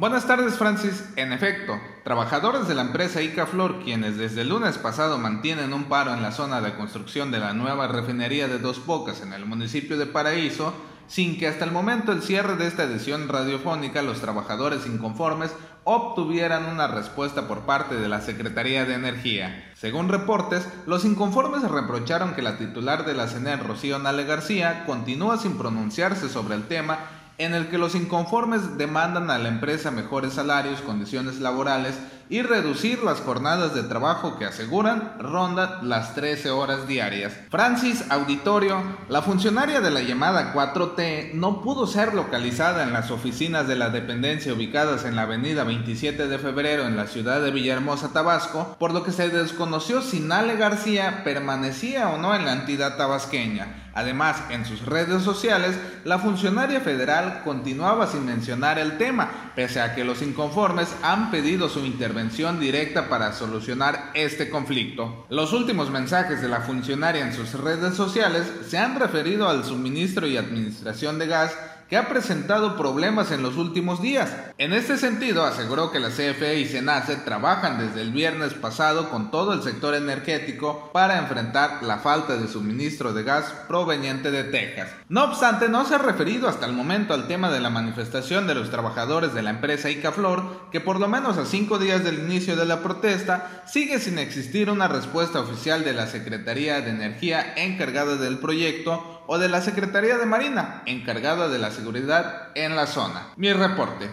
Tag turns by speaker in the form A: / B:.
A: Buenas tardes Francis. En efecto, trabajadores de la empresa Icaflor, quienes desde el lunes pasado mantienen un paro en la zona de construcción de la nueva refinería de Dos Bocas en el municipio de Paraíso, sin que hasta el momento el cierre de esta edición radiofónica los trabajadores inconformes obtuvieran una respuesta por parte de la Secretaría de Energía. Según reportes, los inconformes reprocharon que la titular de la CENER, Rocío Nale García, continúa sin pronunciarse sobre el tema en el que los inconformes demandan a la empresa mejores salarios, condiciones laborales y reducir las jornadas de trabajo que aseguran rondan las 13 horas diarias. Francis Auditorio, la funcionaria de la llamada 4T, no pudo ser localizada en las oficinas de la dependencia ubicadas en la avenida 27 de febrero en la ciudad de Villahermosa, Tabasco, por lo que se desconoció si Nale García permanecía o no en la entidad tabasqueña. Además, en sus redes sociales, la funcionaria federal continuaba sin mencionar el tema, pese a que los inconformes han pedido su intervención directa para solucionar este conflicto. Los últimos mensajes de la funcionaria en sus redes sociales se han referido al suministro y administración de gas que ha presentado problemas en los últimos días. En este sentido, aseguró que la CFE y SENACE trabajan desde el viernes pasado con todo el sector energético para enfrentar la falta de suministro de gas proveniente de Texas. No obstante, no se ha referido hasta el momento al tema de la manifestación de los trabajadores de la empresa Icaflor, que por lo menos a cinco días del inicio de la protesta sigue sin existir una respuesta oficial de la Secretaría de Energía encargada del proyecto o de la Secretaría de Marina, encargada de la seguridad en la zona. Mi reporte.